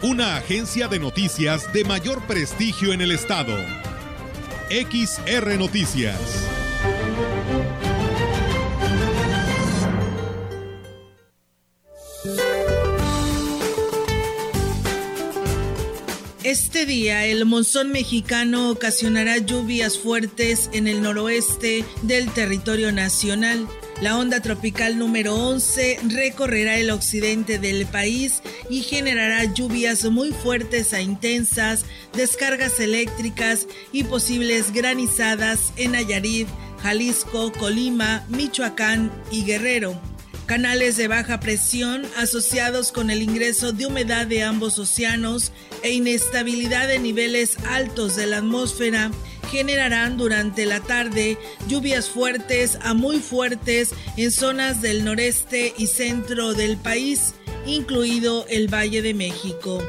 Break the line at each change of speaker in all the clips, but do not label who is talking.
Una agencia de noticias de mayor prestigio en el estado. XR Noticias.
Este día el monzón mexicano ocasionará lluvias fuertes en el noroeste del territorio nacional. La onda tropical número 11 recorrerá el occidente del país y generará lluvias muy fuertes a intensas, descargas eléctricas y posibles granizadas en Nayarit, Jalisco, Colima, Michoacán y Guerrero. Canales de baja presión asociados con el ingreso de humedad de ambos océanos e inestabilidad de niveles altos de la atmósfera generarán durante la tarde lluvias fuertes a muy fuertes en zonas del noreste y centro del país, incluido el Valle de México.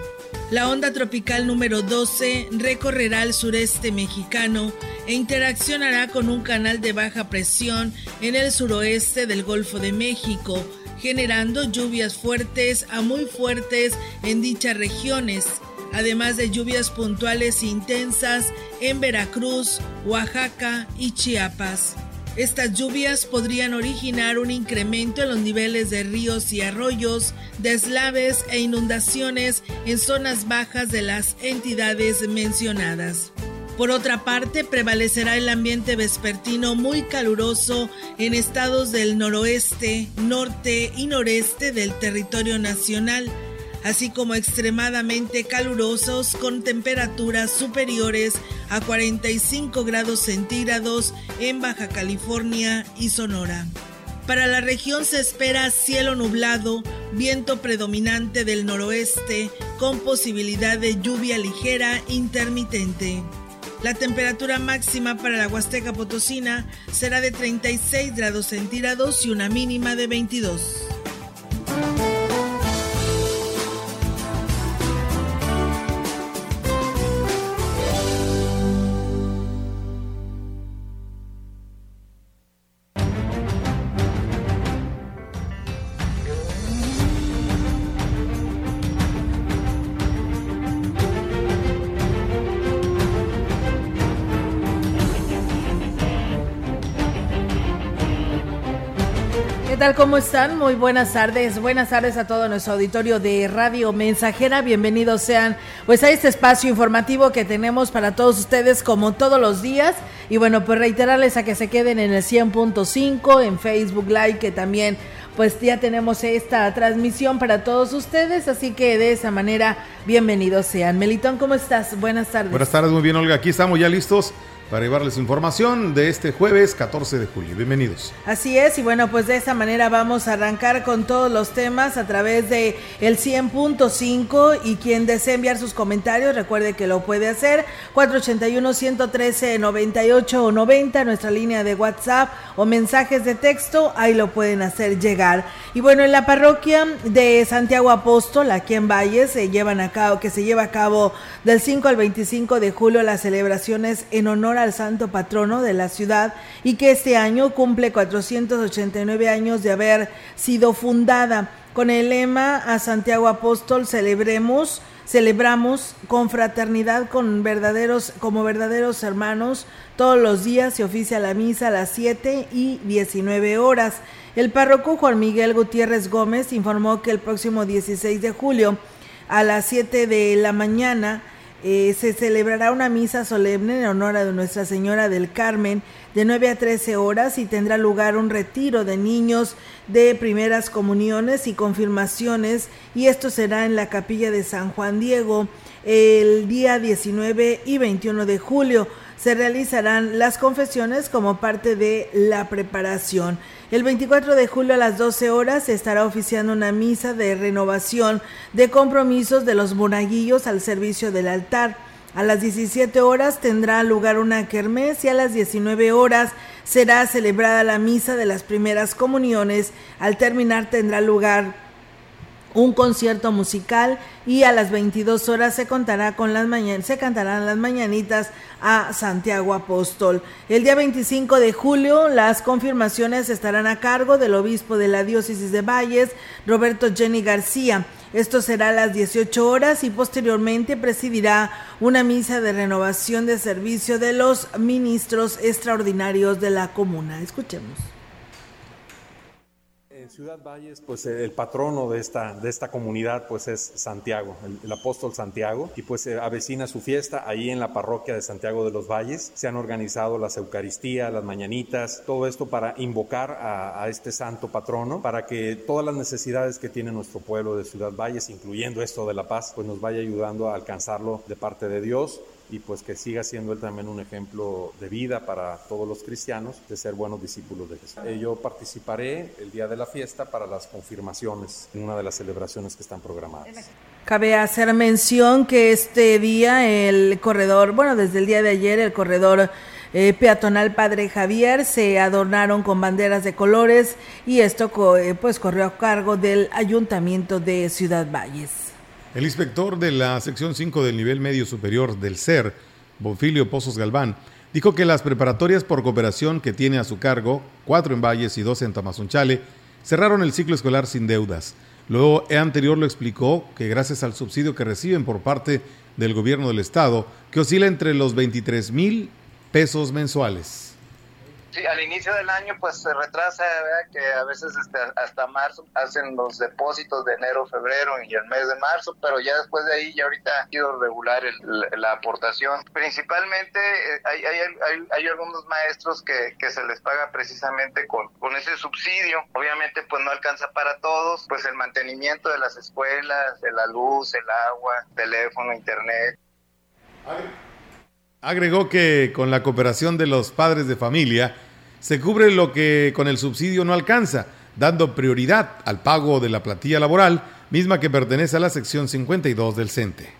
La onda tropical número 12 recorrerá el sureste mexicano e interaccionará con un canal de baja presión en el suroeste del Golfo de México, generando lluvias fuertes a muy fuertes en dichas regiones, además de lluvias puntuales intensas en Veracruz, Oaxaca y Chiapas. Estas lluvias podrían originar un incremento en los niveles de ríos y arroyos, deslaves e inundaciones en zonas bajas de las entidades mencionadas. Por otra parte, prevalecerá el ambiente vespertino muy caluroso en estados del noroeste, norte y noreste del territorio nacional así como extremadamente calurosos con temperaturas superiores a 45 grados centígrados en Baja California y Sonora. Para la región se espera cielo nublado, viento predominante del noroeste con posibilidad de lluvia ligera intermitente. La temperatura máxima para la Huasteca Potosina será de 36 grados centígrados y una mínima de 22. Están? Muy buenas tardes. Buenas tardes a todo nuestro auditorio de Radio Mensajera. Bienvenidos sean pues a este espacio informativo que tenemos para todos ustedes como todos los días. Y bueno, pues reiterarles a que se queden en el 100.5 en Facebook Live que también pues ya tenemos esta transmisión para todos ustedes, así que de esa manera bienvenidos sean. Melitón, ¿cómo estás? Buenas tardes.
Buenas tardes, muy bien Olga, aquí estamos ya listos para llevarles información de este jueves 14 de julio. Bienvenidos.
Así es, y bueno, pues de esta manera vamos a arrancar con todos los temas a través de el 100.5 y quien desee enviar sus comentarios, recuerde que lo puede hacer 481 113 98 o 90, nuestra línea de WhatsApp o mensajes de texto, ahí lo pueden hacer llegar. Y bueno, en la parroquia de Santiago Apóstol, aquí en Valles, se llevan a cabo que se lleva a cabo del 5 al 25 de julio las celebraciones en honor al santo patrono de la ciudad y que este año cumple 489 años de haber sido fundada. Con el lema a Santiago Apóstol celebremos, celebramos con fraternidad con verdaderos como verdaderos hermanos. Todos los días se oficia la misa a las 7 y 19 horas. El párroco Juan Miguel Gutiérrez Gómez informó que el próximo 16 de julio a las 7 de la mañana eh, se celebrará una misa solemne en honor a Nuestra Señora del Carmen de 9 a 13 horas y tendrá lugar un retiro de niños de primeras comuniones y confirmaciones y esto será en la capilla de San Juan Diego el día 19 y 21 de julio. Se realizarán las confesiones como parte de la preparación. El 24 de julio a las 12 horas se estará oficiando una misa de renovación de compromisos de los monaguillos al servicio del altar. A las 17 horas tendrá lugar una kermés y a las 19 horas será celebrada la misa de las primeras comuniones. Al terminar tendrá lugar un concierto musical y a las 22 horas se contará con las se cantarán las mañanitas a Santiago Apóstol. El día 25 de julio las confirmaciones estarán a cargo del obispo de la diócesis de Valles, Roberto Jenny García. Esto será a las 18 horas y posteriormente presidirá una misa de renovación de servicio de los ministros extraordinarios de la comuna. Escuchemos.
Ciudad Valles, pues eh, el patrono de esta, de esta comunidad pues es Santiago, el, apóstol Santiago, y pues eh, avecina su fiesta ahí en la parroquia de Santiago de los Valles. Se han organizado las Eucaristías, las mañanitas, todo esto para invocar a, a este santo patrono, para que todas las necesidades que tiene nuestro pueblo de Ciudad Valles, incluyendo esto de la paz, pues nos vaya ayudando a alcanzarlo de parte de Dios y pues que siga siendo él también un ejemplo de vida para todos los cristianos de ser buenos discípulos de Jesús. Eh, yo participaré el día de la fiesta para las confirmaciones en una de las celebraciones que están programadas.
Cabe hacer mención que este día el corredor, bueno, desde el día de ayer el corredor eh, peatonal Padre Javier se adornaron con banderas de colores y esto eh, pues corrió a cargo del Ayuntamiento de Ciudad Valles.
El inspector de la sección 5 del nivel medio superior del CER, Bonfilio Pozos Galván, dijo que las preparatorias por cooperación que tiene a su cargo, cuatro en Valles y dos en Tamazunchale, cerraron el ciclo escolar sin deudas. Luego, anterior lo explicó que gracias al subsidio que reciben por parte del gobierno del estado, que oscila entre los 23 mil pesos mensuales.
Sí, al inicio del año pues se retrasa, ¿verdad? que a veces este, hasta marzo hacen los depósitos de enero, febrero y el mes de marzo, pero ya después de ahí ya ahorita ha sido regular la aportación. Principalmente eh, hay, hay, hay, algunos maestros que, se les paga precisamente con, con ese subsidio. Obviamente pues no alcanza para todos, pues el mantenimiento de las escuelas, de la luz, el agua, teléfono, internet.
Agregó que con la cooperación de los padres de familia se cubre lo que con el subsidio no alcanza, dando prioridad al pago de la platilla laboral, misma que pertenece a la sección 52 del CENTE.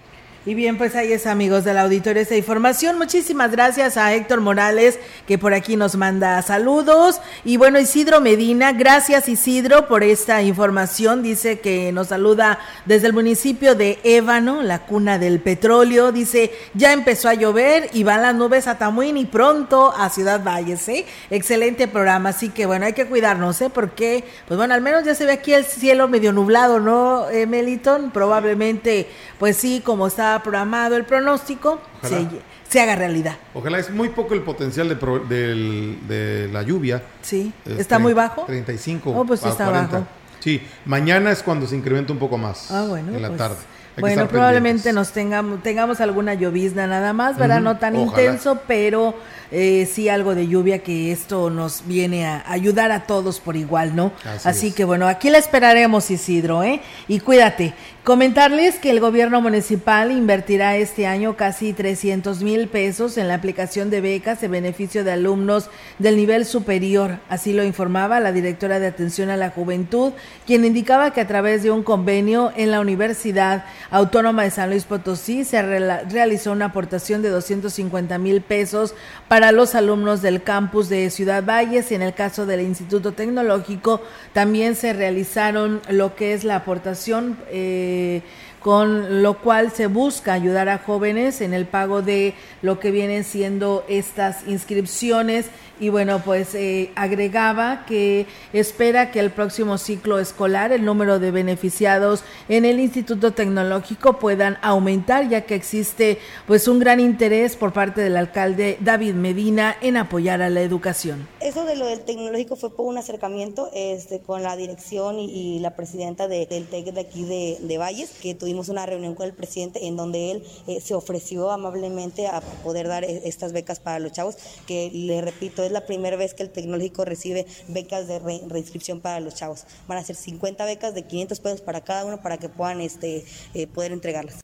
Y bien, pues ahí es amigos del auditorio esta información. Muchísimas gracias a Héctor Morales que por aquí nos manda saludos. Y bueno, Isidro Medina, gracias Isidro por esta información. Dice que nos saluda desde el municipio de Ébano, la cuna del petróleo. Dice, ya empezó a llover y van las nubes a Tamuín y pronto a Ciudad Valles. ¿eh? Excelente programa, así que bueno, hay que cuidarnos, ¿eh? porque pues bueno, al menos ya se ve aquí el cielo medio nublado, ¿no, eh, Meliton? Probablemente, pues sí, como está programado el pronóstico, se, haga realidad.
Ojalá es muy poco el potencial de, de la lluvia.
Sí, está muy bajo.
35
oh, pues está bajo.
Sí, mañana es cuando se incrementa un poco más. Ah, bueno. En la pues, tarde.
bueno, probablemente nos tengamos, tengamos alguna llovizna nada más, ¿verdad? No tan intenso, pero eh, sí algo de lluvia que esto nos viene a ayudar a todos por igual, ¿no? Así, que bueno, aquí la esperaremos, Isidro, ¿eh? Y cuídate. Comentarles que el gobierno municipal invertirá este año casi 300 mil pesos en la aplicación de becas en beneficio de alumnos del nivel superior. Así lo informaba la directora de Atención a la Juventud, quien indicaba que a través de un convenio en la Universidad Autónoma de San Luis Potosí se realizó una aportación de 250 mil pesos para los alumnos del campus de Ciudad Valles y en el caso del Instituto Tecnológico también se realizaron lo que es la aportación. Eh, con lo cual se busca ayudar a jóvenes en el pago de lo que vienen siendo estas inscripciones y bueno, pues eh, agregaba que espera que el próximo ciclo escolar el número de beneficiados en el Instituto Tecnológico puedan aumentar, ya que existe pues un gran interés por parte del alcalde David Medina en apoyar a la educación.
Eso de lo del tecnológico fue por un acercamiento este, con la dirección y, la presidenta del TEC de aquí de, de, Valles, que tuvimos una reunión con el presidente en donde él eh, se ofreció amablemente a poder dar e, estas becas para los chavos, que le repito, es la primera vez que el tecnológico recibe becas de reinscripción para los chavos. Van a ser 50 becas de 500 pesos para cada uno para que puedan este, eh, poder entregarlas.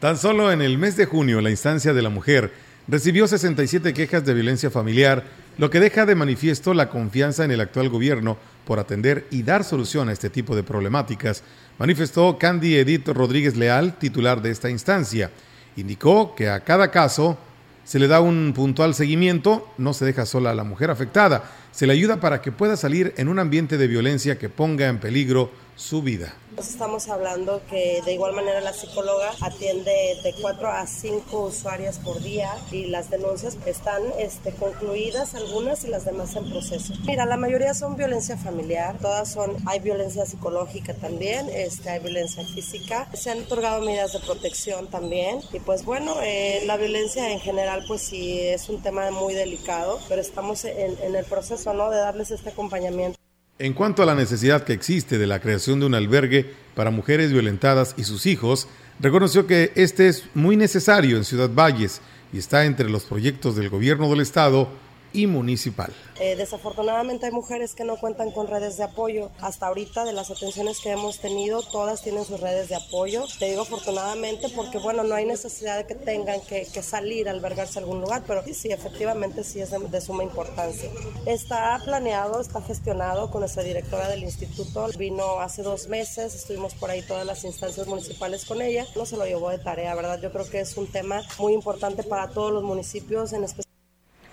Tan solo en el mes de junio, la instancia de la mujer recibió 67 quejas de violencia familiar, lo que deja de manifiesto la confianza en el actual gobierno por atender y dar solución a este tipo de problemáticas, manifestó Candy Edith Rodríguez Leal, titular de esta instancia. Indicó que a cada caso se le da un puntual seguimiento, no se deja sola a la mujer afectada, se le ayuda para que pueda salir en un ambiente de violencia que ponga en peligro su vida.
Estamos hablando que de igual manera la psicóloga atiende de 4 a 5 usuarias por día y las denuncias están este, concluidas algunas y las demás en proceso. Mira, la mayoría son violencia familiar, todas son, hay violencia psicológica también, este, hay violencia física, se han otorgado medidas de protección también y pues bueno, eh, la violencia en general pues sí es un tema muy delicado, pero estamos en, en el proceso ¿no? de darles este acompañamiento.
En cuanto a la necesidad que existe de la creación de un albergue para mujeres violentadas y sus hijos, reconoció que este es muy necesario en Ciudad Valles y está entre los proyectos del gobierno del estado y municipal.
Eh, desafortunadamente hay mujeres que no cuentan con redes de apoyo. Hasta ahorita de las atenciones que hemos tenido, todas tienen sus redes de apoyo. Te digo afortunadamente porque bueno, no hay necesidad de que tengan que, salir a albergarse a algún lugar, pero sí, efectivamente sí es de, suma importancia. Está planeado, está gestionado con nuestra directora del instituto. Vino hace dos meses, estuvimos por ahí todas las instancias municipales con ella. No se lo llevó de tarea, ¿verdad? Yo creo que es un tema muy importante para todos los municipios, en especial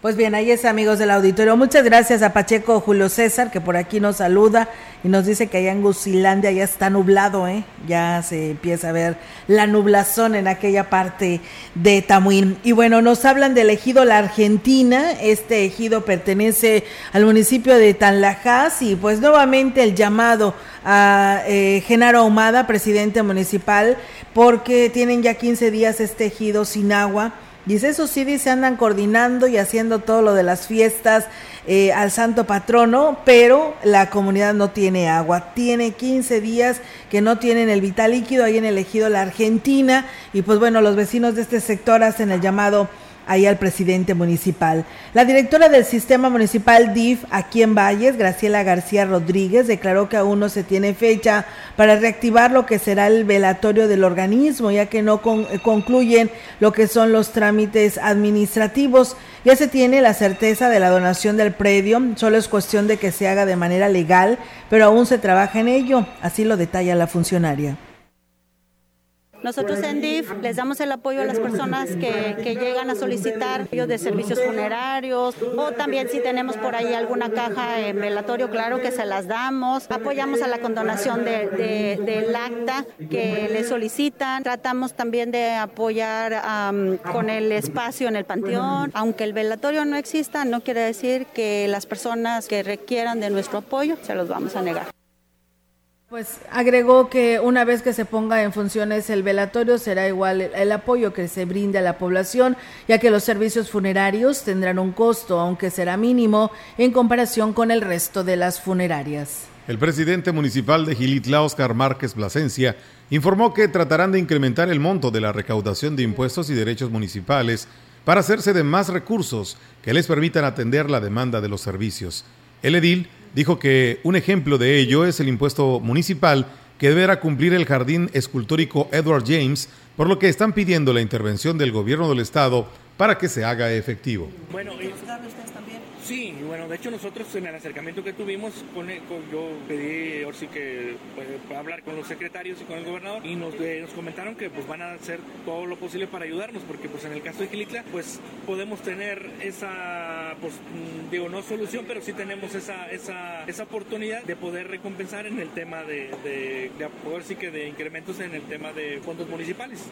pues bien, ahí es amigos del auditorio. Muchas gracias a Pacheco Julio César, que por aquí nos saluda y nos dice que allá en Gusilandia ya está nublado, ¿eh? Ya se empieza a ver la nublazón en aquella parte de Tamuín. Y bueno, nos hablan del ejido La Argentina. Este ejido pertenece al municipio de Tanlajas y pues nuevamente el llamado a eh, Genaro Ahumada, presidente municipal, porque tienen ya 15 días este ejido sin agua Dice, eso sí, dice, andan coordinando y haciendo todo lo de las fiestas eh, al santo patrono, pero la comunidad no tiene agua. Tiene 15 días que no tienen el vital líquido ahí en el ejido La Argentina y pues bueno, los vecinos de este sector hacen el llamado ahí al presidente municipal. La directora del sistema municipal DIF aquí en Valles, Graciela García Rodríguez, declaró que aún no se tiene fecha para reactivar lo que será el velatorio del organismo, ya que no concluyen lo que son los trámites administrativos. Ya se tiene la certeza de la donación del predio, solo es cuestión de que se haga de manera legal, pero aún se trabaja en ello, así lo detalla la funcionaria.
Nosotros en DIF les damos el apoyo a las personas que, llegan a solicitar apoyo de servicios funerarios o también si tenemos por ahí alguna caja en velatorio, claro que se las damos. Apoyamos a la condonación del acta que le solicitan. Tratamos también de apoyar con el espacio en el panteón. Aunque el velatorio no exista, no quiere decir que las personas que requieran de nuestro apoyo se los vamos a negar.
Pues agregó que una vez que se ponga en funciones el velatorio será igual el, apoyo que se brinde a la población, ya que los servicios funerarios tendrán un costo, aunque será mínimo en comparación con el resto de las funerarias.
El presidente municipal de Gilitla, Oscar Márquez Plasencia, informó que tratarán de incrementar el monto de la recaudación de impuestos y derechos municipales para hacerse de más recursos que les permitan atender la demanda de los servicios. El edil dijo que un ejemplo de ello es el impuesto municipal que deberá cumplir el jardín escultórico Edward James, por lo que están pidiendo la intervención del gobierno del estado para que se haga efectivo.
Bueno, Sí, bueno, de hecho nosotros en el acercamiento que tuvimos, yo pedí ahora sí que pues, hablar con los secretarios y con el gobernador y nos, eh, nos, comentaron que pues van a hacer todo lo posible para ayudarnos, porque pues en el caso de Gilitla pues podemos tener esa, pues mm, digo, no solución, pero sí tenemos esa, esa, esa oportunidad de poder recompensar en el tema de, de, de poder sí que de incrementos en el tema de fondos municipales.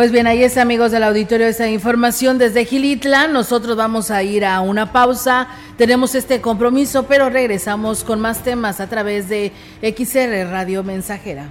Pues bien, ahí es amigos del auditorio esa información desde Gilitla. Nosotros vamos a ir a una pausa. Tenemos este compromiso, pero regresamos con más temas a través de XR Radio Mensajera.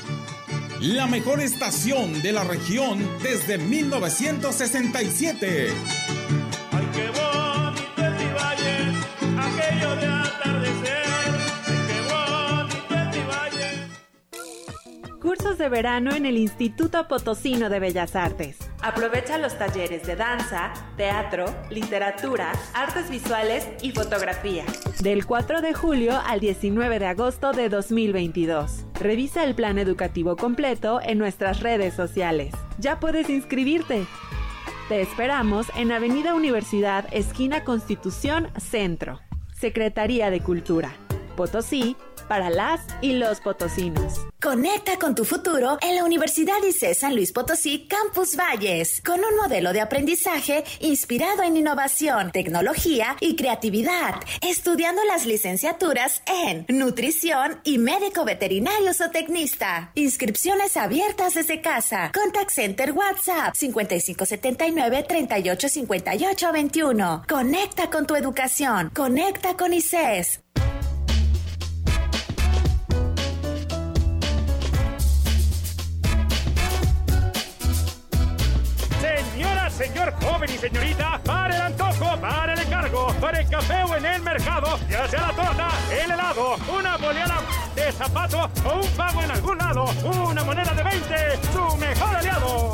la mejor estación de la región desde 1967.
Cursos de verano en el Instituto Potosino de Bellas Artes. Aprovecha los talleres de danza, teatro, literatura, artes visuales y fotografía. Del 4 de julio al 19 de agosto de 2022. Revisa el plan educativo completo en nuestras redes sociales. Ya puedes inscribirte. Te esperamos en Avenida Universidad, esquina Constitución, Centro. Secretaría de Cultura. Potosí, para las y los potosinos.
Conecta con tu futuro en la Universidad ICE San Luis Potosí Campus Valles, con un modelo de aprendizaje inspirado en innovación, tecnología y creatividad, estudiando las licenciaturas en nutrición y médico veterinario zootecnista. Inscripciones abiertas desde casa. Contact Center WhatsApp 5579 385821. Conecta con tu educación. Conecta con ICES.
Señor joven y señorita, para el antojo, para el encargo, para el café o en el mercado, ya sea la torta, el helado, una boleada de zapato o un pago en algún lado, una moneda de 20, su mejor aliado.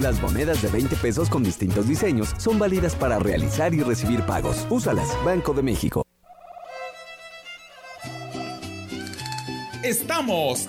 Las monedas de 20 pesos con distintos diseños son válidas para realizar y recibir pagos. Úsalas, Banco de México.
Estamos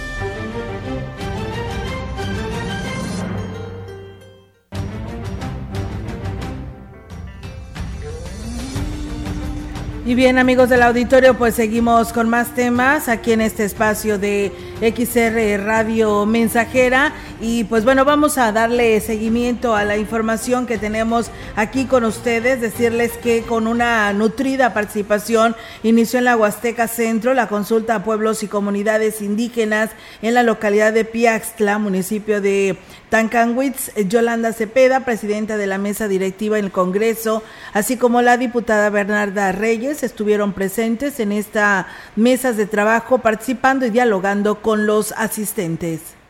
Y bien amigos del auditorio, pues seguimos con más temas aquí en este espacio de XR Radio Mensajera y pues bueno, vamos a darle seguimiento a la información que tenemos aquí con ustedes, decirles que con una nutrida participación inició en la Huasteca Centro la consulta a pueblos y comunidades indígenas en la localidad de Piaxtla, municipio de Tancanwitz, Yolanda Cepeda, presidenta de la mesa directiva en el Congreso, así como la diputada Bernarda Reyes, estuvieron presentes en esta mesas de trabajo participando y dialogando con los asistentes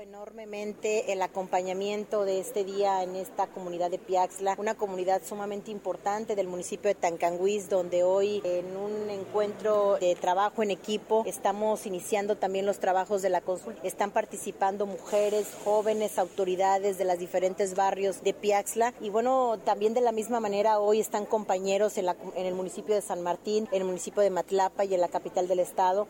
enormemente el acompañamiento de este día en esta comunidad de Piaxla, una comunidad sumamente importante del municipio de Tancanguis, donde hoy en un encuentro de trabajo en equipo estamos iniciando también los trabajos de la consulta. Están participando mujeres, jóvenes, autoridades de los diferentes barrios de Piaxla y bueno, también de la misma manera hoy están compañeros en, en el municipio de San Martín, en el municipio de Matlapa y en la capital del estado.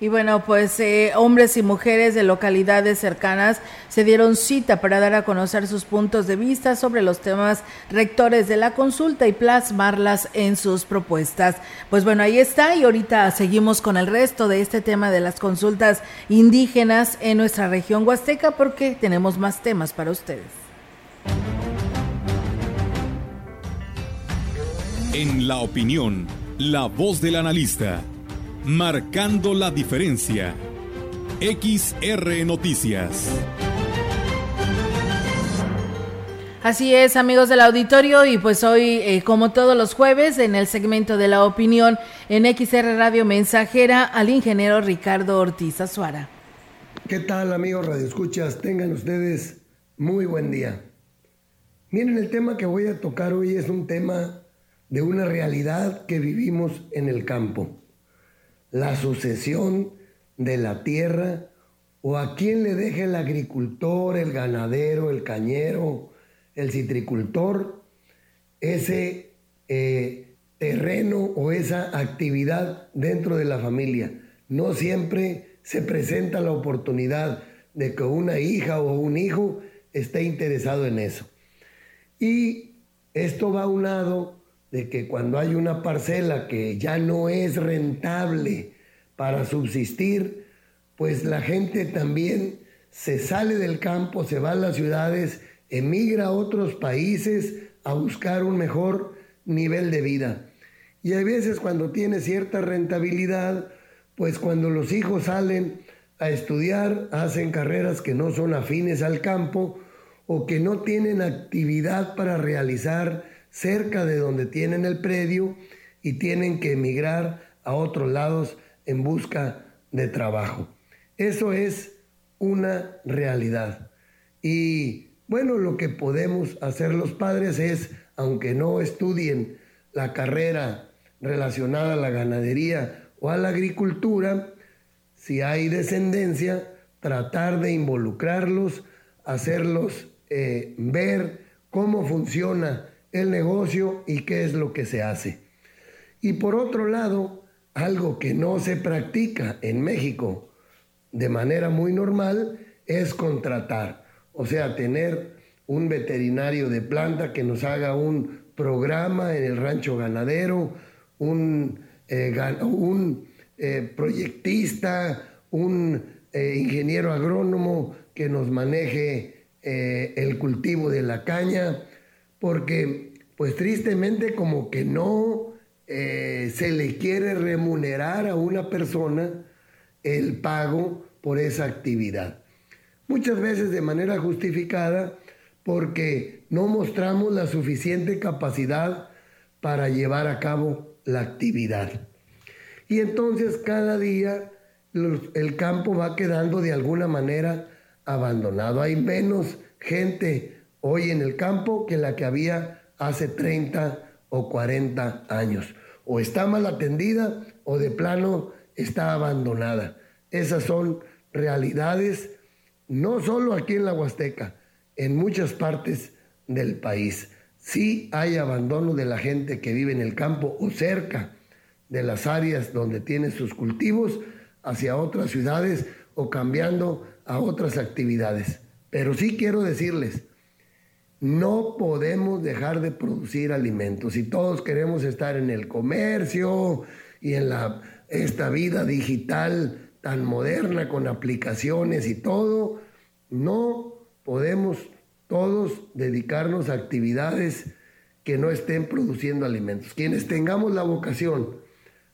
Y bueno, pues eh, hombres y mujeres de localidades cercanas se dieron cita para dar a conocer sus puntos de vista sobre los temas rectores de la consulta y plasmarlas en sus propuestas. Pues bueno, ahí está y ahorita seguimos con el resto de este tema de las consultas indígenas en nuestra región huasteca porque tenemos más temas para ustedes.
En la opinión, la voz del analista Marcando la diferencia. XR Noticias.
Así es, amigos del auditorio, y pues hoy, eh, como todos los jueves, en el segmento de la opinión en XR Radio Mensajera, al ingeniero Ricardo Ortiz Azuara.
¿Qué tal, amigos Radio Escuchas? Tengan ustedes muy buen día. Miren, el tema que voy a tocar hoy es un tema de una realidad que vivimos en el campo la sucesión de la tierra o a quién le deja el agricultor, el ganadero, el cañero, el citricultor, ese eh, terreno o esa actividad dentro de la familia. No siempre se presenta la oportunidad de que una hija o un hijo esté interesado en eso. Y esto va a un lado de que cuando hay una parcela que ya no es rentable para subsistir, pues la gente también se sale del campo, se va a las ciudades, emigra a otros países a buscar un mejor nivel de vida. Y hay veces cuando tiene cierta rentabilidad, pues cuando los hijos salen a estudiar, hacen carreras que no son afines al campo, o que no tienen actividad para realizar cerca de donde tienen el predio y tienen que emigrar a otros lados en busca de trabajo. Eso es una realidad. Y bueno, lo que podemos hacer los padres es, aunque no estudien la carrera relacionada a la ganadería o a la agricultura, si hay descendencia, tratar de involucrarlos, hacerlos eh, ver cómo funciona el negocio y qué es lo que se hace. Y por otro lado, algo que no se practica en México de manera muy normal es contratar, o sea, tener un veterinario de planta que nos haga un programa en el rancho ganadero, un, eh, un eh, proyectista, un eh, ingeniero agrónomo que nos maneje el cultivo de la caña, porque pues tristemente como que no eh, se le quiere remunerar a una persona el pago por esa actividad. Muchas veces de manera justificada porque no mostramos la suficiente capacidad para llevar a cabo la actividad. Y entonces cada día el campo va quedando de alguna manera abandonado. Hay menos gente hoy en el campo que la que había hace 30 o 40 años. O está mal atendida o de plano está abandonada. Esas son realidades no solo aquí en la Huasteca, en muchas partes del país. Sí hay abandono de la gente que vive en el campo o cerca de las áreas donde tiene sus cultivos hacia otras ciudades o cambiando a otras actividades. Pero sí quiero decirles, no podemos dejar de producir alimentos. Si todos queremos estar en el comercio y en la, esta vida digital tan moderna con aplicaciones y todo, no podemos todos dedicarnos a actividades que no estén produciendo alimentos. Quienes tengamos la vocación,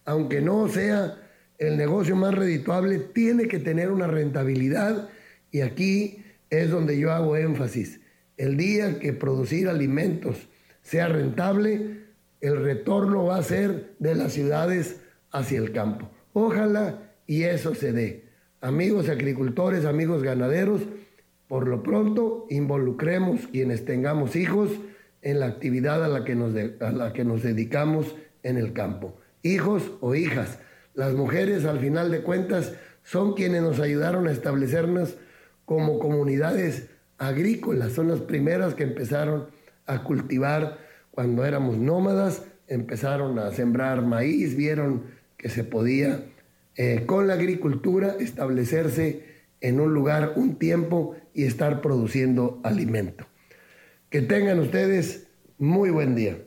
aunque no sea el negocio más redituable, tiene que tener una rentabilidad y aquí es donde yo hago énfasis el día que producir alimentos sea rentable, el retorno va a ser de las ciudades hacia el campo. Ojalá y eso se dé. Amigos agricultores, amigos ganaderos, por lo pronto involucremos quienes tengamos hijos en la actividad a la que nos, a la que nos dedicamos en el campo. Hijos o hijas. Las mujeres al final de cuentas son quienes nos ayudaron a establecernos como comunidades agrícolas, son las primeras que empezaron a cultivar cuando éramos nómadas, empezaron a sembrar maíz, vieron que se podía eh, con la agricultura establecerse en un lugar un tiempo y estar produciendo alimento. Que tengan ustedes muy buen día.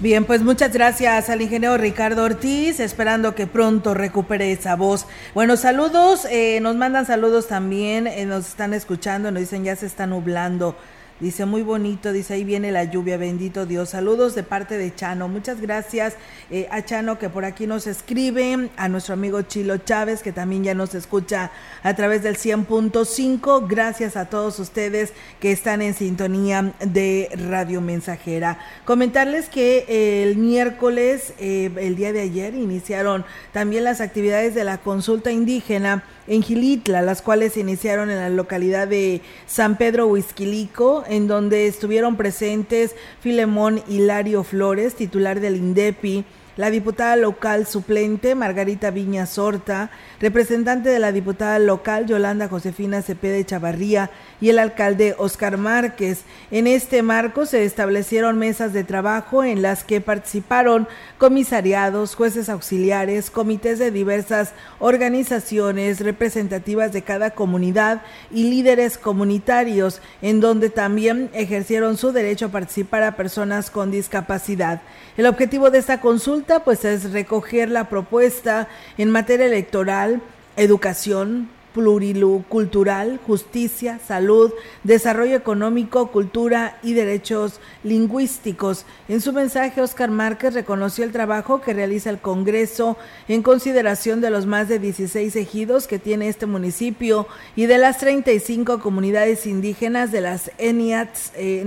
Bien, pues muchas gracias al ingeniero Ricardo Ortiz, esperando que pronto recupere esa voz. Bueno, saludos, eh, nos mandan saludos también, eh, nos están escuchando, nos dicen ya se está nublando Dice, muy bonito, dice, ahí viene la lluvia, bendito Dios. Saludos de parte de Chano. Muchas gracias eh, a Chano que por aquí nos escribe, a nuestro amigo Chilo Chávez que también ya nos escucha a través del 100.5. Gracias a todos ustedes que están en sintonía de Radio Mensajera. Comentarles que el miércoles, eh, el día de ayer, iniciaron también las actividades de la consulta indígena en Gilitla, las cuales se iniciaron en la localidad de San Pedro Huizquilico, en donde estuvieron presentes Filemón Hilario Flores, titular del INDEPI, la diputada local suplente Margarita Viña Sorta, representante de la diputada local Yolanda Josefina Cepeda Chavarría y el alcalde Oscar Márquez. En este marco se establecieron mesas de trabajo en las que participaron comisariados, jueces auxiliares, comités de diversas organizaciones representativas de cada comunidad y líderes comunitarios, en donde también ejercieron su derecho a participar a personas con discapacidad. El objetivo de esta consulta pues es recoger la propuesta en materia electoral, educación, pluricultural, justicia, salud, desarrollo económico, cultura y derechos lingüísticos. En su mensaje, Oscar Márquez reconoció el trabajo que realiza el Congreso en consideración de los más de 16 ejidos que tiene este municipio y de las 35 comunidades indígenas de las Eniats, eh,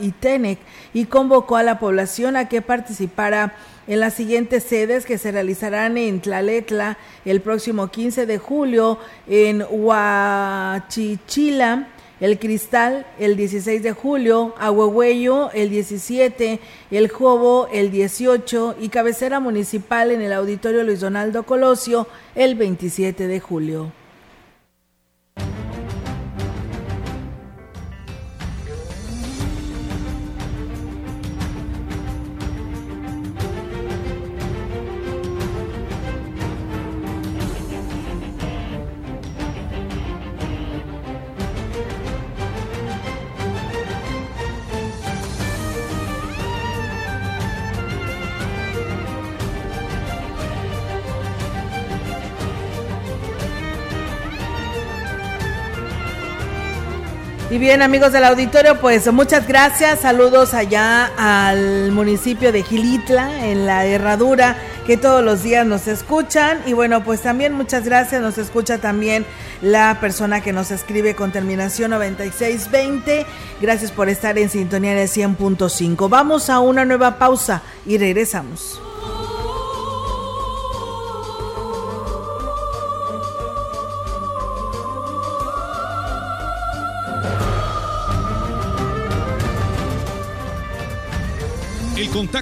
y Tenec y convocó a la población a que participara en las siguientes sedes que se realizarán en Tlaletla el próximo 15 de julio, en Huachichila, el Cristal el 16 de julio, Ahuehuello el 17, el Jobo el 18 y cabecera municipal en el Auditorio Luis Donaldo Colosio el 27 de julio. Bien, amigos del auditorio, pues muchas gracias. Saludos allá al municipio de Gilitla, en la Herradura, que todos los días nos escuchan. Y bueno, pues también muchas gracias. Nos escucha también la persona que nos escribe con terminación 9620. Gracias por estar en sintonía de 100.5. Vamos a una nueva pausa y regresamos.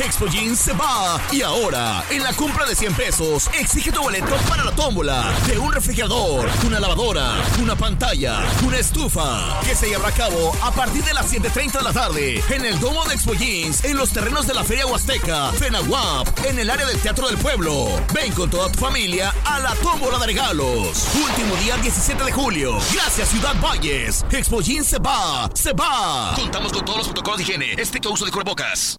Expo Jeans se va. Y ahora, en la compra de 100 pesos, exige tu boleto para la tómbola de un refrigerador, una lavadora, una pantalla, una estufa, que se llevará a cabo a partir de las 7.30 de la tarde en el Domo de Expo Jeans, en los terrenos de la Feria Huasteca, Fenaguap, en el área del Teatro del Pueblo. Ven con toda tu familia a la tómbola de regalos. Último día 17 de julio. Gracias Ciudad Valles. Expo Jeans se va, se va. Contamos con todos los protocolos de higiene, estricto uso de cubrebocas.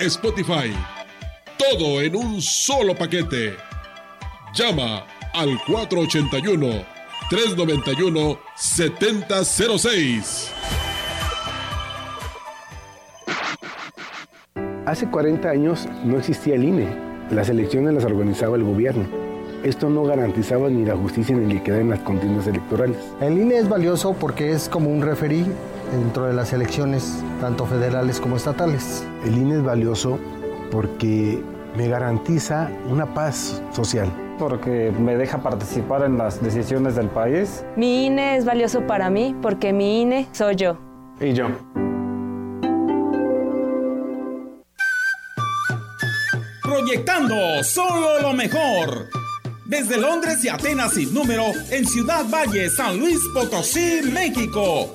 Spotify. Todo en un solo paquete. Llama al 481-391-7006.
Hace 40 años no existía el INE. Las elecciones las organizaba el gobierno. Esto no garantizaba ni la justicia ni la equidad en las contiendas electorales.
El INE es valioso porque es como un referí dentro de las elecciones, tanto federales como estatales.
El INE es valioso porque me garantiza una paz social.
Porque me deja participar en las decisiones del país.
Mi INE es valioso para mí porque mi INE soy yo.
Y yo.
Proyectando solo lo mejor. Desde Londres y Atenas sin número en Ciudad Valle, San Luis Potosí, México.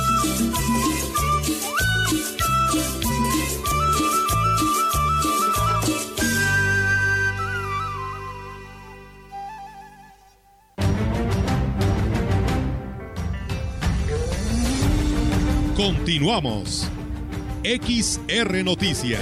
Continuamos. XR Noticias.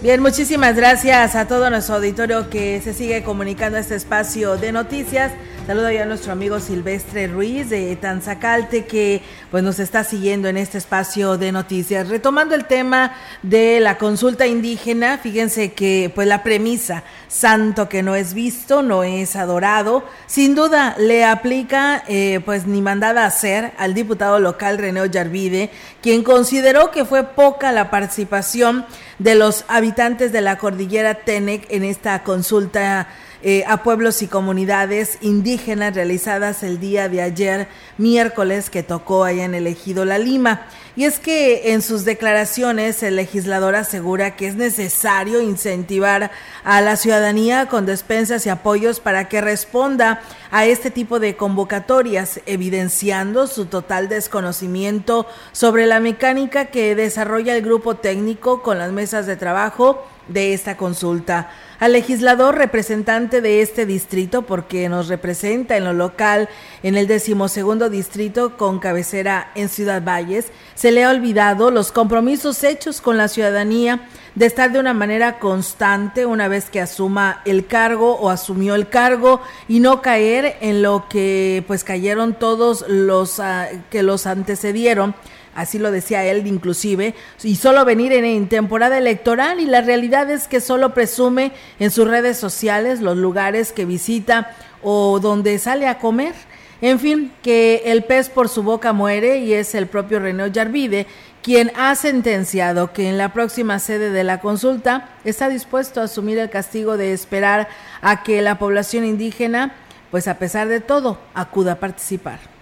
Bien, muchísimas gracias a todo nuestro auditorio que se sigue comunicando a este espacio de noticias. Saludo ya a nuestro amigo Silvestre Ruiz de Tanzacalte que pues nos está siguiendo en este espacio de noticias. Retomando el tema de la consulta indígena, fíjense que pues la premisa santo que no es visto, no es adorado, sin duda le aplica eh, pues ni mandada a hacer al diputado local René Ollarvide, quien consideró que fue poca la participación de los habitantes de la cordillera Tenec en esta consulta eh, a pueblos y comunidades indígenas realizadas el día de ayer, miércoles, que tocó allá en el ejido La Lima. Y es que en sus declaraciones el legislador asegura que es necesario incentivar a la ciudadanía con despensas y apoyos para que responda a este tipo de convocatorias, evidenciando su total desconocimiento sobre la mecánica que desarrolla el grupo técnico con las mesas de trabajo de esta consulta. Al legislador representante de este distrito, porque nos representa en lo local en el decimosegundo distrito con cabecera en Ciudad Valles, se le ha olvidado los compromisos hechos con la ciudadanía de estar de una manera constante una vez que asuma el cargo o asumió el cargo y no caer en lo que pues cayeron todos los uh, que los antecedieron así lo decía él inclusive, y solo venir en, temporada electoral y la realidad es que solo presume en sus redes sociales los lugares que visita o donde sale a comer. En fin, que el pez por su boca muere y es el propio René Yarvide quien ha sentenciado que en la próxima sede de la consulta está dispuesto a asumir el castigo de esperar a que la población indígena, pues a pesar de todo, acuda a participar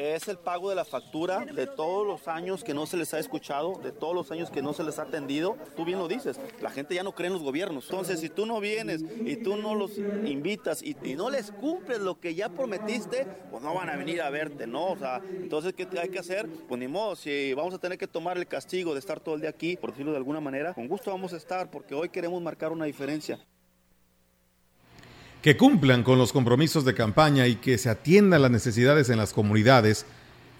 es el pago de la factura de todos los años que no se les ha escuchado, de todos los años que no se les ha atendido. Tú bien lo dices, la gente ya no cree en los gobiernos. Entonces, si tú no vienes y tú no los invitas y, no les cumples lo que ya prometiste, pues no van a venir a verte, ¿no? O sea, entonces, ¿qué hay que hacer? Pues ni modo, si vamos a tener que tomar el castigo de estar todo el día aquí, por decirlo de alguna manera, con gusto vamos a estar, porque hoy queremos marcar una diferencia
que cumplan con los compromisos de campaña y que se atiendan las necesidades en las comunidades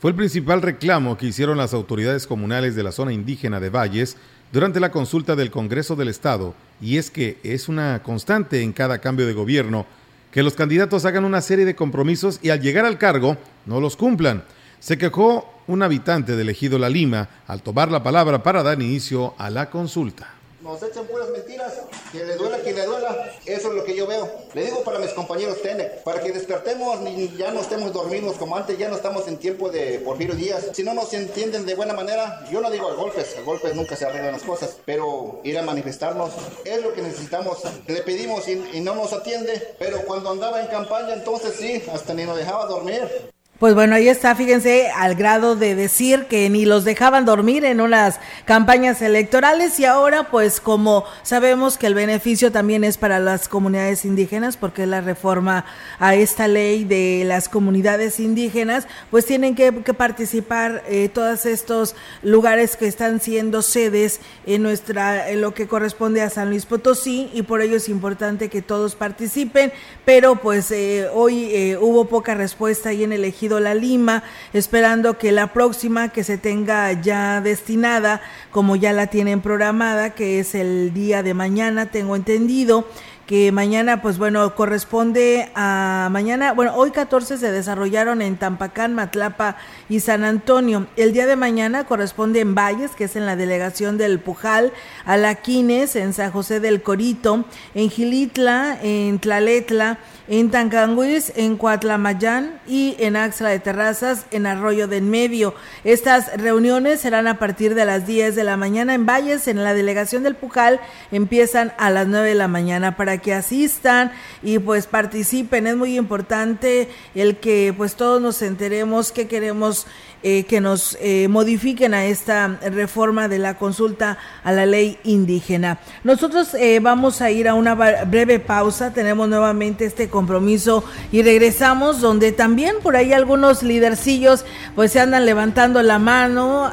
fue el principal reclamo que hicieron las autoridades comunales de la zona indígena de Valles durante la consulta del Congreso del Estado, y es que es una constante en cada cambio de gobierno que los candidatos hagan una serie de compromisos y al llegar al cargo no los cumplan. Se quejó un habitante del ejido La Lima al tomar la palabra para dar inicio a la consulta
nos echan puras mentiras, que le duela quien le duela, eso es lo que yo veo. Le digo para mis compañeros TENEC, para que despertemos y ya no estemos dormidos como antes, ya no estamos en tiempo de Porfirio Díaz. Si no nos entienden de buena manera, yo no digo a golpes, a golpes nunca se arreglan las cosas, pero ir a manifestarnos es lo que necesitamos. Le pedimos y, y no nos atiende, pero cuando andaba en campaña entonces sí, hasta ni nos dejaba dormir.
Pues bueno, ahí está, fíjense, al grado de decir que ni los dejaban dormir en unas campañas electorales y ahora pues como sabemos que el beneficio también es para las comunidades indígenas porque la reforma a esta ley de las comunidades indígenas, pues tienen que, participar eh, todos estos lugares que están siendo sedes en nuestra, en lo que corresponde a San Luis Potosí y por ello es importante que todos participen, pero pues eh, hoy eh, hubo poca respuesta ahí en el la Lima, esperando que la próxima que se tenga ya destinada, como ya la tienen programada, que es el día de mañana, tengo entendido, que mañana, pues bueno, corresponde a mañana, bueno, hoy 14 se desarrollaron en Tampacán, Matlapa y San Antonio. El día de mañana corresponde en Valles, que es en la delegación del Pujal, Alaquines, en San José del Corito, en Gilitla, en Tlaletla, en Tancanguis, en Coatlamayán y en Axla de Terrazas, en Arroyo del Medio. Estas reuniones serán a partir de las 10 de la mañana en Valles, en la delegación del Pujal, empiezan a las 9 de la mañana para que asistan y pues participen. Es muy importante el que pues todos nos enteremos qué queremos eh, que nos eh, modifiquen a esta reforma de la consulta a la ley indígena. Nosotros eh, vamos a ir a una breve pausa, tenemos nuevamente este compromiso y regresamos donde también por ahí algunos lidercillos pues se andan levantando la mano,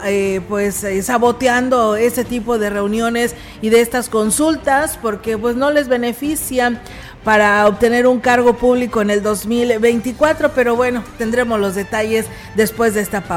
pues saboteando ese tipo de reuniones y de estas consultas porque pues no les benefician para obtener un cargo público en el 2024, pero bueno, tendremos los detalles después de esta pausa.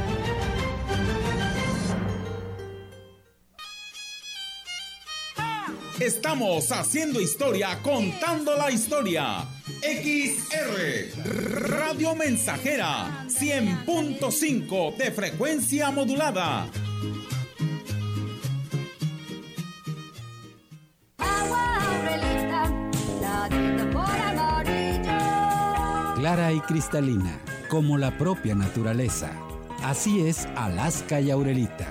Estamos haciendo historia, contando la historia. XR Radio Mensajera 100.5 de frecuencia modulada.
clara y cristalina, como la propia naturaleza. Así es Alaska y Aurelita,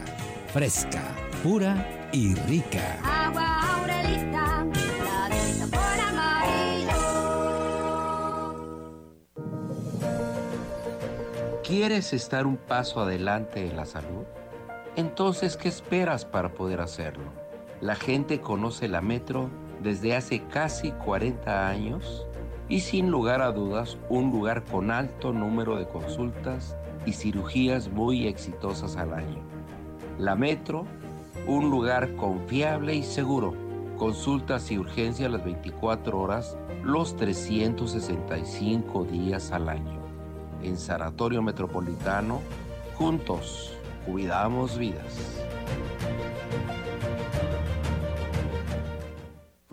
fresca, pura y rica. Agua Aurelita, la por amarillo.
¿Quieres estar un paso adelante en la salud? Entonces, ¿qué esperas para poder hacerlo? La gente conoce la Metro desde hace casi 40 años y sin lugar a dudas un lugar con alto número de consultas y cirugías muy exitosas al año. La Metro, un lugar confiable y seguro. Consultas y urgencias las 24 horas, los 365 días al año. En Sanatorio Metropolitano, juntos, cuidamos vidas.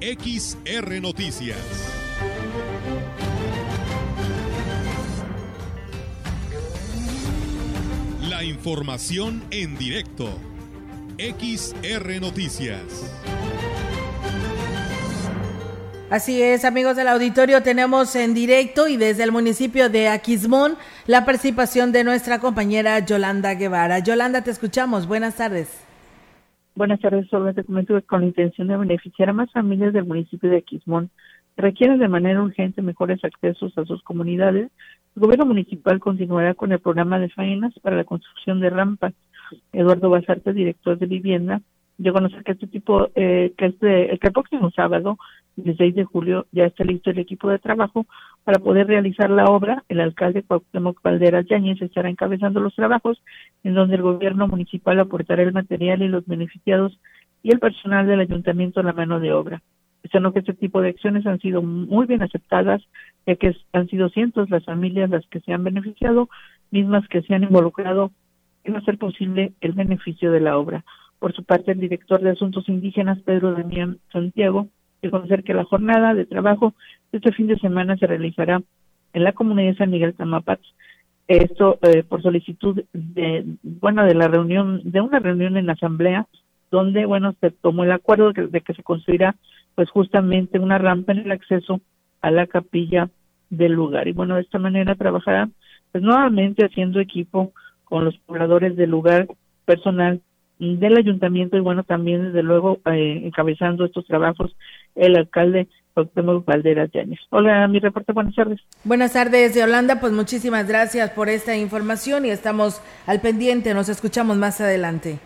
XR Noticias. La información en directo. XR Noticias.
Así es, amigos del auditorio, tenemos en directo y desde el municipio de Aquismón la participación de nuestra compañera Yolanda Guevara. Yolanda, te escuchamos. Buenas tardes.
Buenas tardes, solamente comento que con la intención de beneficiar a más familias del municipio de Aquismón requieren de manera urgente mejores accesos a sus comunidades, el gobierno municipal continuará con el programa de faenas para la construcción de rampas. Eduardo Basarte, director de vivienda, a conocer que este tipo, eh, que, este, que el próximo sábado, 16 de julio, ya está listo el equipo de trabajo para poder realizar la obra. El alcalde Cuauhtémoc Valderas Yáñez estará encabezando los trabajos, en donde el gobierno municipal aportará el material y los beneficiados y el personal del ayuntamiento a la mano de obra. Sino que este tipo de acciones han sido muy bien aceptadas, ya que han sido cientos las familias las que se han beneficiado, mismas que se han involucrado en hacer posible el beneficio de la obra. Por su parte, el director de Asuntos Indígenas, Pedro Damián Santiago, conocer que la jornada de trabajo de este fin de semana se realizará en la comunidad de San Miguel Tamapats. Esto eh, por solicitud de, bueno, de la reunión, de una reunión en la asamblea, donde, bueno, se tomó el acuerdo de que, de que se construirá, pues justamente una rampa en el acceso a la capilla del lugar. Y bueno, de esta manera trabajará, pues nuevamente haciendo equipo con los pobladores del lugar, personal del ayuntamiento y bueno, también desde luego eh, encabezando estos trabajos el alcalde Cuauhtémoc Valderas Yáñez. Hola, mi reporte, buenas tardes.
Buenas tardes, Yolanda, pues muchísimas gracias por esta información y estamos al pendiente, nos escuchamos más adelante.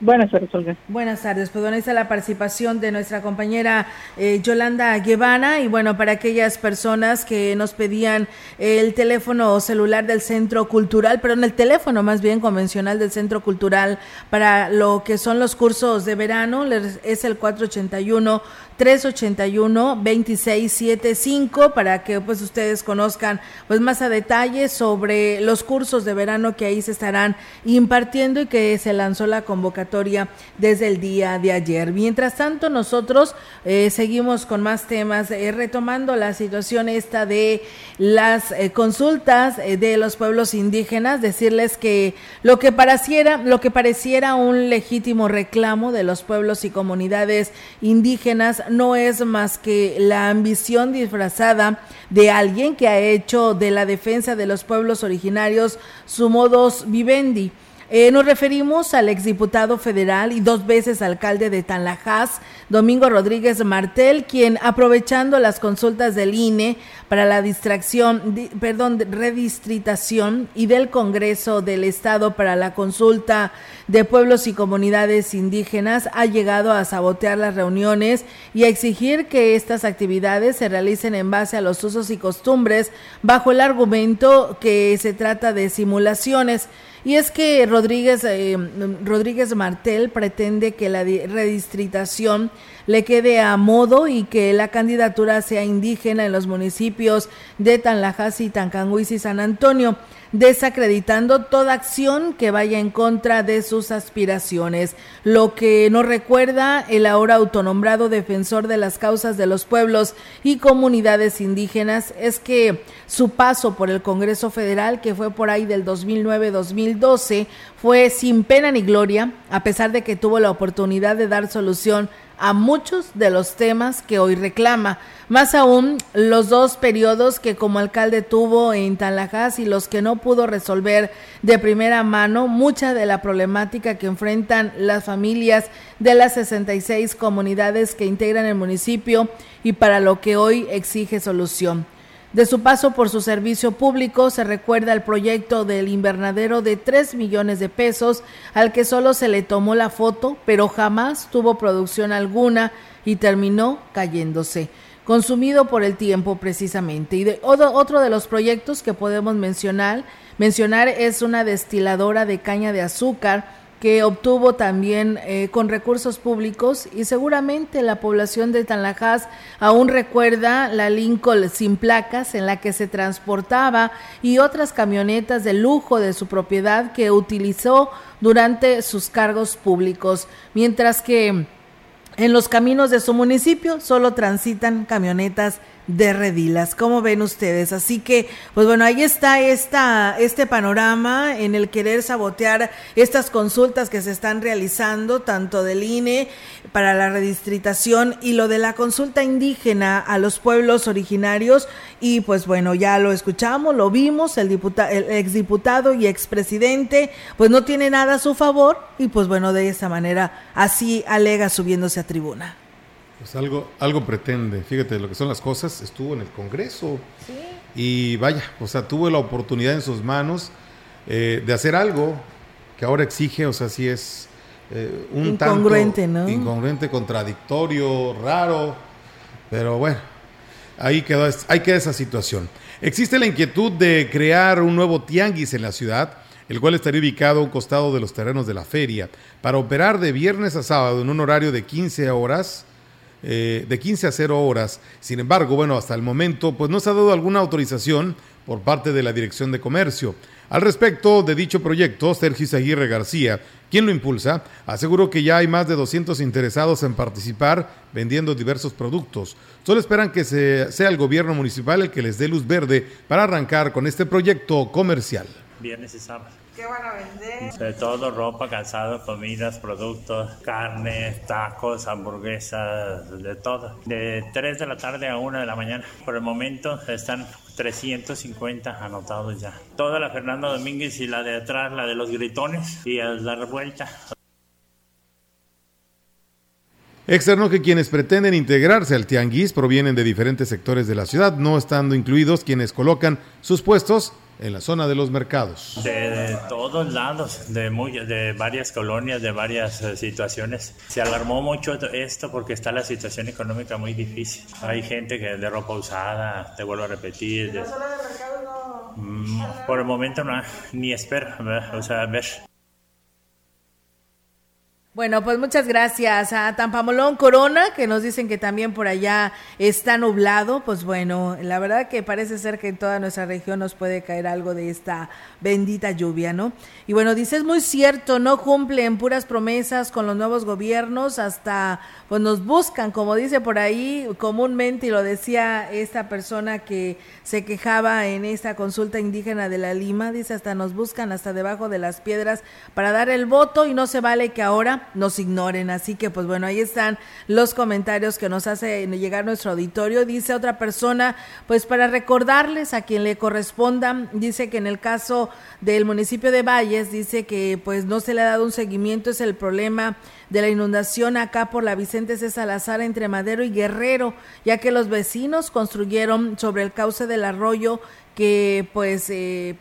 Buenas tardes, Olga.
Buenas tardes. Pues bueno, está la participación de nuestra compañera eh, Yolanda Guevara. Y bueno, para aquellas personas que nos pedían el teléfono celular del Centro Cultural, pero en el teléfono más bien convencional del Centro Cultural para lo que son los cursos de verano, es el 481 381-2675 para que pues ustedes conozcan pues más a detalle sobre los cursos de verano que ahí se estarán impartiendo y que se lanzó la convocatoria desde el día de ayer. Mientras tanto nosotros eh, seguimos con más temas eh, retomando la situación esta de las eh, consultas de los pueblos indígenas, decirles que lo que pareciera lo que pareciera un legítimo reclamo de los pueblos y comunidades indígenas no es más que la ambición disfrazada de alguien que ha hecho de la defensa de los pueblos originarios su modus vivendi. Eh, nos referimos al exdiputado federal y dos veces alcalde de Tanlajas, Domingo Rodríguez Martel, quien aprovechando las consultas del INE para la distracción, di, perdón, redistritación y del Congreso del Estado para la consulta de pueblos y comunidades indígenas, ha llegado a sabotear las reuniones y a exigir que estas actividades se realicen en base a los usos y costumbres bajo el argumento que se trata de simulaciones. Y es que Rodríguez, eh, Rodríguez Martel pretende que la redistritación le quede a modo y que la candidatura sea indígena en los municipios de Tanlajas Tancanguis y San Antonio desacreditando toda acción que vaya en contra de sus aspiraciones. Lo que nos recuerda el ahora autonombrado defensor de las causas de los pueblos y comunidades indígenas es que su paso por el Congreso Federal, que fue por ahí del 2009-2012, fue sin pena ni gloria, a pesar de que tuvo la oportunidad de dar solución a muchos de los temas que hoy reclama. Más aún, los dos periodos que como alcalde tuvo en Tallahassee y los que no pudo resolver de primera mano mucha de la problemática que enfrentan las familias de las 66 comunidades que integran el municipio y para lo que hoy exige solución. De su paso por su servicio público se recuerda el proyecto del invernadero de 3 millones de pesos al que solo se le tomó la foto, pero jamás tuvo producción alguna y terminó cayéndose, consumido por el tiempo precisamente. Y de, otro de los proyectos que podemos mencionar, mencionar es una destiladora de caña de azúcar que obtuvo también eh, con recursos públicos y seguramente la población de Tanlajas aún recuerda la Lincoln sin placas en la que se transportaba y otras camionetas de lujo de su propiedad que utilizó durante sus cargos públicos, mientras que en los caminos de su municipio solo transitan camionetas de Redilas. ¿Cómo ven ustedes? Así que, pues bueno, ahí está esta, este panorama en el querer sabotear estas consultas que se están realizando, tanto del INE para la redistritación y lo de la consulta indígena a los pueblos originarios. Y pues bueno, ya lo escuchamos, lo vimos, el, diputado, el exdiputado y expresidente, pues no tiene nada a su favor y pues bueno, de esta manera así alega subiéndose a tribuna.
Pues algo, algo pretende, fíjate lo que son las cosas, estuvo en el Congreso. Y vaya, o sea, tuvo la oportunidad en sus manos eh, de hacer algo que ahora exige, o sea, sí es eh, un
incongruente,
tanto incongruente, contradictorio, raro, pero bueno, ahí quedó, ahí queda esa situación. Existe la inquietud de crear un nuevo tianguis en la ciudad, el cual estaría ubicado a un costado de los terrenos de la feria, para operar de viernes a sábado en un horario de 15 horas eh, de 15 a 0 horas. Sin embargo, bueno, hasta el momento, pues no se ha dado alguna autorización por parte de la Dirección de Comercio. Al respecto de dicho proyecto, Sergio Aguirre García, quien lo impulsa, aseguró que ya hay más de 200 interesados en participar vendiendo diversos productos. Solo esperan que sea el gobierno municipal el que les dé luz verde para arrancar con este proyecto comercial.
Viernes y sábado.
¿Qué van a vender?
De todo, ropa, calzado, comidas, productos, carne, tacos, hamburguesas, de todo. De 3 de la tarde a 1 de la mañana. Por el momento están 350 anotados ya. Toda la Fernando Domínguez y la de atrás, la de los gritones y a dar vuelta.
Externo que quienes pretenden integrarse al tianguis provienen de diferentes sectores de la ciudad, no estando incluidos quienes colocan sus puestos en la zona de los mercados.
De, todos lados, de, muy, de varias colonias, de varias eh, situaciones. Se alarmó mucho esto porque está la situación económica muy difícil. Hay gente que de ropa usada, te vuelvo a repetir. De, mm, por el momento no, ni espero, o sea, ver.
Bueno, pues muchas gracias a Tampamolón Corona, que nos dicen que también por allá está nublado. Pues bueno, la verdad que parece ser que en toda nuestra región nos puede caer algo de esta bendita lluvia, ¿no? Y bueno, dice, es muy cierto, no cumplen puras promesas con los nuevos gobiernos, hasta pues nos buscan, como dice por ahí comúnmente, y lo decía esta persona que se quejaba en esta consulta indígena de la Lima, dice, hasta nos buscan hasta debajo de las piedras para dar el voto y no se vale que ahora nos ignoren. Así que pues bueno, ahí están los comentarios que nos hace llegar nuestro auditorio. Dice otra persona, pues para recordarles a quien le corresponda, dice que en el caso del municipio de Valles, dice que pues no se le ha dado un seguimiento, es el problema de la inundación acá por la Vicente C. Salazar entre Madero y Guerrero, ya que los vecinos construyeron sobre el cauce del arroyo que pues eh,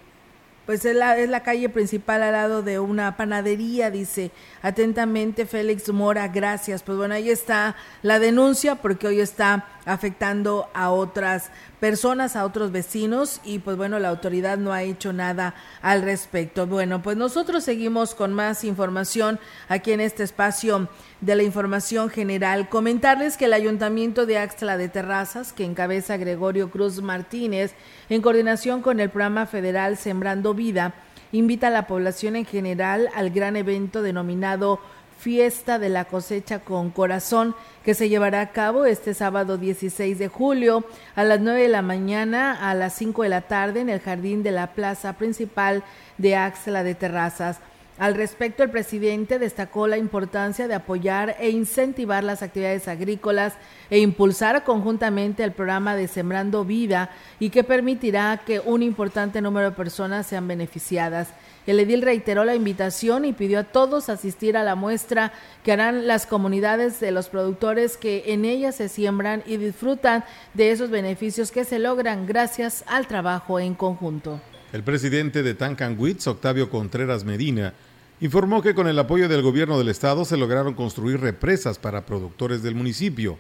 pues es la, es la calle principal al lado de una panadería, dice atentamente Félix Mora, gracias. Pues bueno, ahí está la denuncia porque hoy está afectando a otras personas, a otros vecinos y pues bueno, la autoridad no ha hecho nada al respecto. Bueno, pues nosotros seguimos con más información aquí en este espacio de la información general. Comentarles que el Ayuntamiento de Axtla de Terrazas, que encabeza Gregorio Cruz Martínez, en coordinación con el programa federal Sembrando Vida, invita a la población en general al gran evento denominado Fiesta de la Cosecha con Corazón, que se llevará a cabo este sábado 16 de julio a las 9 de la mañana a las 5 de la tarde en el jardín de la plaza principal de Axla de Terrazas. Al respecto, el presidente destacó la importancia de apoyar e incentivar las actividades agrícolas e impulsar conjuntamente el programa de Sembrando Vida y que permitirá que un importante número de personas sean beneficiadas. El edil reiteró la invitación y pidió a todos asistir a la muestra que harán las comunidades de los productores que en ellas se siembran y disfrutan de esos beneficios que se logran gracias al trabajo en conjunto.
El presidente de Tancanwitz, Octavio Contreras Medina, informó que con el apoyo del gobierno del estado se lograron construir represas para productores del municipio.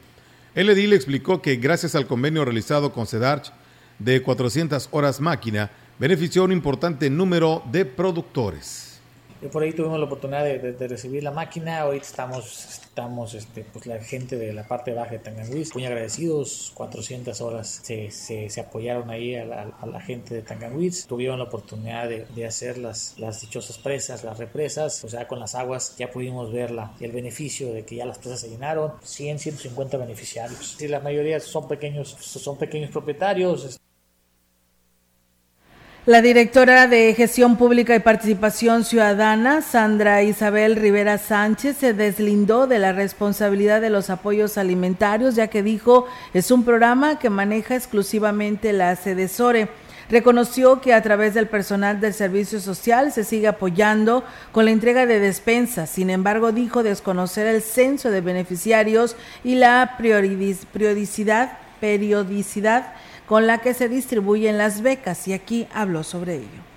El edil explicó que gracias al convenio realizado con CEDARCH de 400 horas máquina, benefició a un importante número de productores
por ahí tuvimos la oportunidad de, recibir la máquina. Hoy estamos, estamos este, pues la gente de la parte baja de Tanganwis, muy agradecidos. 400 horas se, se, apoyaron ahí a la, gente de Tanganwis. Tuvieron la oportunidad de, hacer las, las dichosas presas, las represas. O sea, con las aguas ya pudimos ver la, el beneficio de que ya las presas se llenaron. 100, 150 beneficiarios. Sí, la mayoría son pequeños, son pequeños propietarios.
La directora de Gestión Pública y Participación Ciudadana, Sandra Isabel Rivera Sánchez, se deslindó de la responsabilidad de los apoyos alimentarios, ya que dijo es un programa que maneja exclusivamente la Sedesore. Reconoció que a través del personal del servicio social se sigue apoyando con la entrega de despensas. Sin embargo, dijo desconocer el censo de beneficiarios y la periodicidad, periodicidad con la que se distribuyen las becas y aquí habló sobre ello.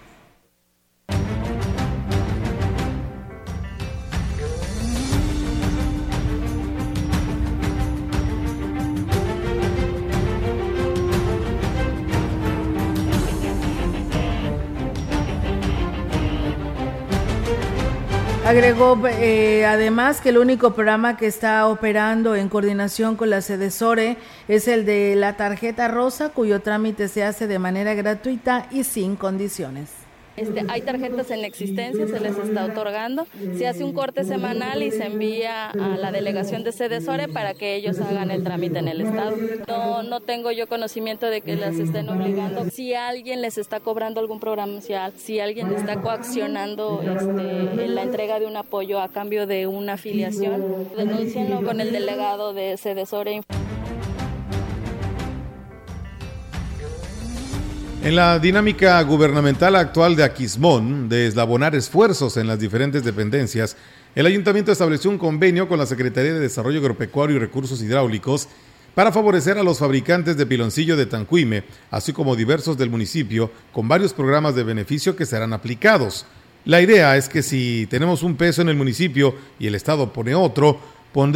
Agregó eh, además que el único programa que está operando en coordinación con la SEDESORE es el de la tarjeta rosa, cuyo trámite se hace de manera gratuita y sin condiciones.
Este, hay tarjetas en existencia, se les está otorgando. Se hace un corte semanal y se envía a la delegación de Cedesore para que ellos hagan el trámite en el Estado. No, no tengo yo conocimiento de que las estén obligando. Si alguien les está cobrando algún programa social, si alguien está coaccionando este, la entrega de un apoyo a cambio de una afiliación, denúncienlo con el delegado de Cedesore.
En la dinámica gubernamental actual de Aquismón, de eslabonar esfuerzos en las diferentes dependencias, el ayuntamiento estableció un convenio con la Secretaría de Desarrollo Agropecuario y Recursos Hidráulicos para favorecer a los fabricantes de piloncillo de Tancuime, así como diversos del municipio, con varios programas de beneficio que serán aplicados. La idea es que si tenemos un peso en el municipio y el Estado pone otro,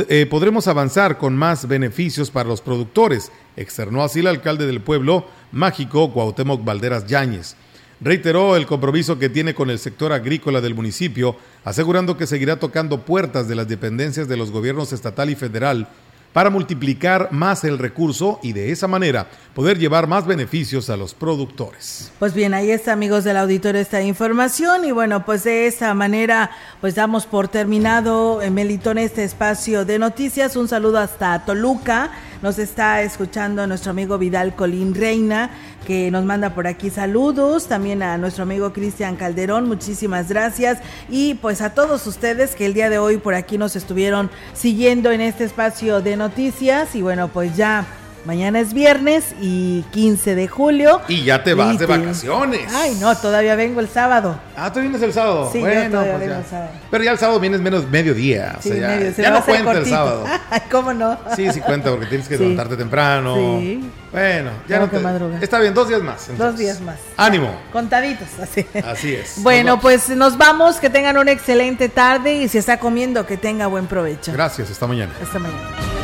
eh, podremos avanzar con más beneficios para los productores, externó así el alcalde del pueblo mágico Cuauhtémoc Valderas Yáñez. Reiteró el compromiso que tiene con el sector agrícola del municipio, asegurando que seguirá tocando puertas de las dependencias de los gobiernos estatal y federal para multiplicar más el recurso y de esa manera poder llevar más beneficios a los productores.
Pues bien, ahí está amigos del auditorio esta información y bueno, pues de esa manera pues damos por terminado en Melitón este espacio de noticias. Un saludo hasta Toluca. Nos está escuchando nuestro amigo Vidal Colín Reina, que nos manda por aquí saludos. También a nuestro amigo Cristian Calderón, muchísimas gracias. Y pues a todos ustedes que el día de hoy por aquí nos estuvieron siguiendo en este espacio de noticias. Y bueno, pues ya Mañana es viernes y 15 de julio.
Y ya te vas de vacaciones.
Ay, no, todavía vengo el sábado.
Ah, tú vienes el sábado.
Sí, bueno, todavía pues vengo el sábado.
Pero ya el sábado vienes menos mediodía. O sea, ya, ya no cuenta el sábado.
¿Cómo no?
Sí, sí cuenta porque tienes que levantarte temprano. Sí. Bueno, ya no te... Está bien, dos días más.
Dos días más.
Ánimo.
Contaditos, así.
Así es.
Bueno, pues nos vamos. Que tengan una excelente tarde y si está comiendo, que tenga buen provecho.
Gracias, hasta mañana.
Hasta mañana.